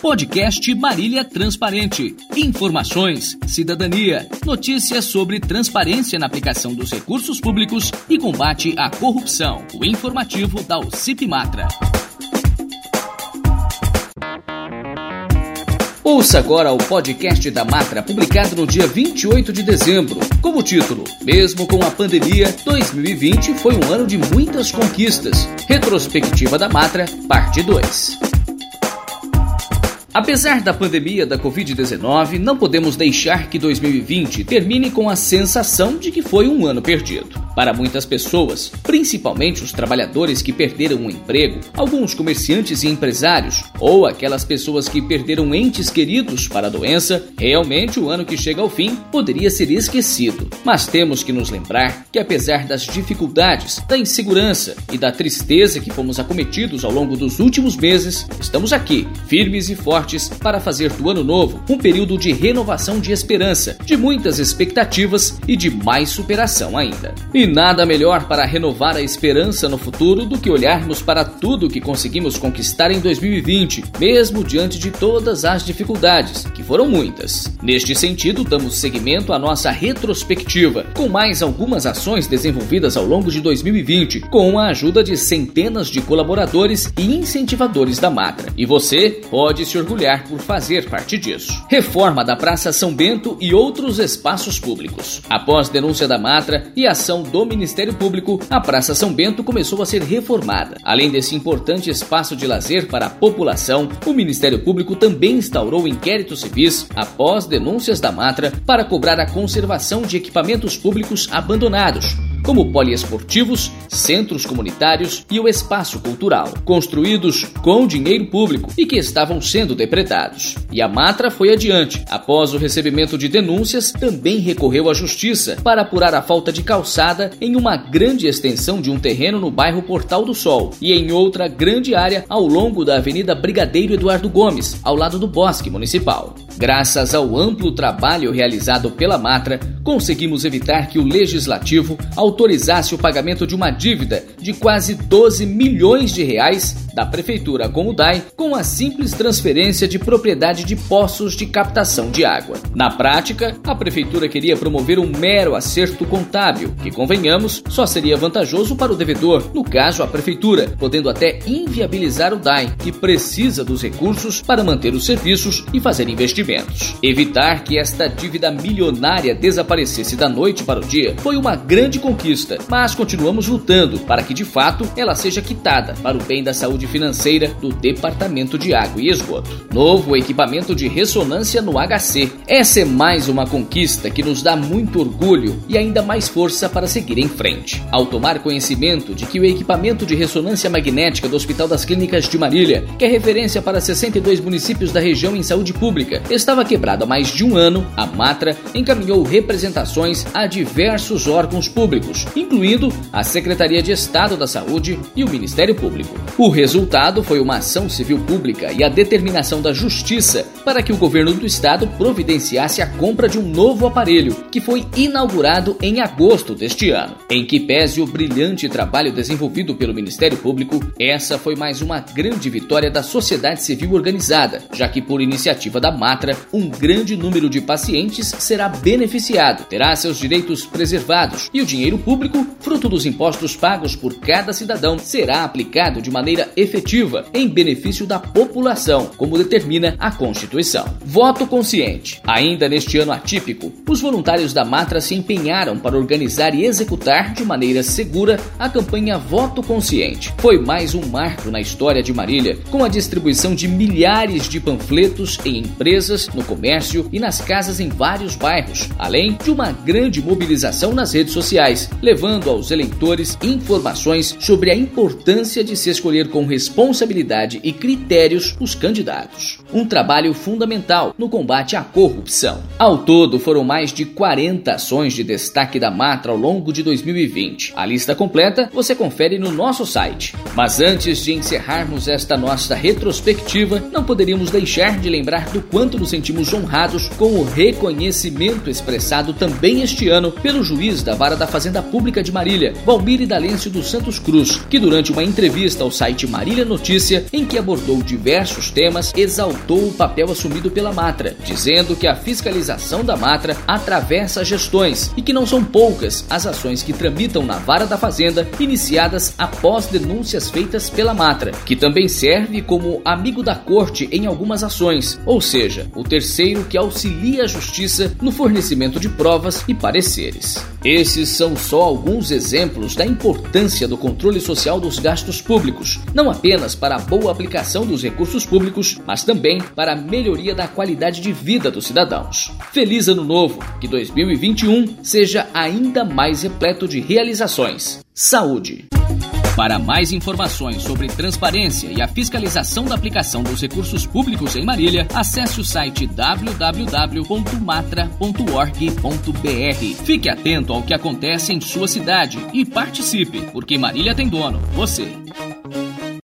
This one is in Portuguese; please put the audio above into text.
Podcast Marília Transparente. Informações, cidadania, notícias sobre transparência na aplicação dos recursos públicos e combate à corrupção. O informativo da UCIP Matra. Ouça agora o podcast da Matra, publicado no dia 28 de dezembro, como título: Mesmo com a pandemia, 2020 foi um ano de muitas conquistas. Retrospectiva da Matra, parte 2. Apesar da pandemia da Covid-19, não podemos deixar que 2020 termine com a sensação de que foi um ano perdido. Para muitas pessoas, principalmente os trabalhadores que perderam um emprego, alguns comerciantes e empresários, ou aquelas pessoas que perderam entes queridos para a doença, realmente o ano que chega ao fim poderia ser esquecido. Mas temos que nos lembrar que, apesar das dificuldades, da insegurança e da tristeza que fomos acometidos ao longo dos últimos meses, estamos aqui, firmes e fortes, para fazer do ano novo um período de renovação de esperança, de muitas expectativas e de mais superação ainda. E nada melhor para renovar a esperança no futuro do que olharmos para tudo que conseguimos conquistar em 2020, mesmo diante de todas as dificuldades, que foram muitas. Neste sentido, damos seguimento à nossa retrospectiva, com mais algumas ações desenvolvidas ao longo de 2020, com a ajuda de centenas de colaboradores e incentivadores da Matra. E você pode se orgulhar por fazer parte disso. Reforma da Praça São Bento e outros espaços públicos. Após denúncia da Matra e ação do Ministério Público, a Praça São Bento começou a ser reformada. Além desse importante espaço de lazer para a população, o Ministério Público também instaurou inquéritos civis após denúncias da Matra para cobrar a conservação de equipamentos públicos abandonados como poliesportivos, centros comunitários e o espaço cultural, construídos com dinheiro público e que estavam sendo depredados. E a Matra foi adiante. Após o recebimento de denúncias, também recorreu à justiça para apurar a falta de calçada em uma grande extensão de um terreno no bairro Portal do Sol e em outra grande área ao longo da Avenida Brigadeiro Eduardo Gomes, ao lado do Bosque Municipal. Graças ao amplo trabalho realizado pela Matra, conseguimos evitar que o legislativo autorizasse o pagamento de uma dívida de quase 12 milhões de reais da prefeitura com o DAI com a simples transferência de propriedade de poços de captação de água. Na prática, a prefeitura queria promover um mero acerto contábil, que convenhamos, só seria vantajoso para o devedor, no caso a prefeitura, podendo até inviabilizar o DAI, que precisa dos recursos para manter os serviços e fazer investimentos. Evitar que esta dívida milionária desaparecesse da noite para o dia foi uma grande conquista, mas continuamos lutando para que de fato ela seja quitada para o bem da saúde financeira do Departamento de Água e Esgoto. Novo equipamento de ressonância no HC. Essa é mais uma conquista que nos dá muito orgulho e ainda mais força para seguir em frente. Ao tomar conhecimento de que o equipamento de ressonância magnética do Hospital das Clínicas de Marília, que é referência para 62 municípios da região em saúde pública, estava quebrado há mais de um ano, a Matra encaminhou representações a diversos órgãos públicos, incluindo a Secretaria de Estado da Saúde e o Ministério Público. O resultado foi uma ação civil pública e a determinação da Justiça para que o governo do estado providenciasse a compra de um novo aparelho, que foi inaugurado em agosto deste ano. Em que pese o brilhante trabalho desenvolvido pelo Ministério Público, essa foi mais uma grande vitória da sociedade civil organizada, já que por iniciativa da Matra, um grande número de pacientes será beneficiado, terá seus direitos preservados e o dinheiro público, fruto dos impostos pagos por cada cidadão, será aplicado de maneira efetiva em benefício da população, como determina a Constituição. Voto consciente. Ainda neste ano atípico, os voluntários da Matra se empenharam para organizar e executar de maneira segura a campanha Voto Consciente. Foi mais um marco na história de Marília, com a distribuição de milhares de panfletos em empresas, no comércio e nas casas em vários bairros, além de uma grande mobilização nas redes sociais, levando aos eleitores informações sobre a importância de se escolher com responsabilidade e critérios os candidatos. Um trabalho fundamental no combate à corrupção. Ao todo, foram mais de 40 ações de destaque da Matra ao longo de 2020. A lista completa você confere no nosso site. Mas antes de encerrarmos esta nossa retrospectiva, não poderíamos deixar de lembrar do quanto nos sentimos honrados com o reconhecimento expressado também este ano pelo juiz da Vara da Fazenda Pública de Marília, Valmir Idalêncio dos Santos Cruz, que durante uma entrevista ao site Marília Notícia, em que abordou diversos temas, exaltou o papel assumido pela Matra, dizendo que a fiscalização da Matra atravessa gestões e que não são poucas as ações que tramitam na vara da Fazenda iniciadas após denúncias feitas pela Matra, que também serve como amigo da corte em algumas ações, ou seja, o terceiro que auxilia a justiça no fornecimento de provas e pareceres. Esses são só alguns exemplos da importância do controle social dos gastos públicos, não apenas para a boa aplicação dos recursos públicos, mas também para a melhoria da qualidade de vida dos cidadãos. Feliz Ano Novo! Que 2021 seja ainda mais repleto de realizações. Saúde! Para mais informações sobre transparência e a fiscalização da aplicação dos recursos públicos em Marília, acesse o site www.matra.org.br. Fique atento ao que acontece em sua cidade e participe, porque Marília tem dono, você.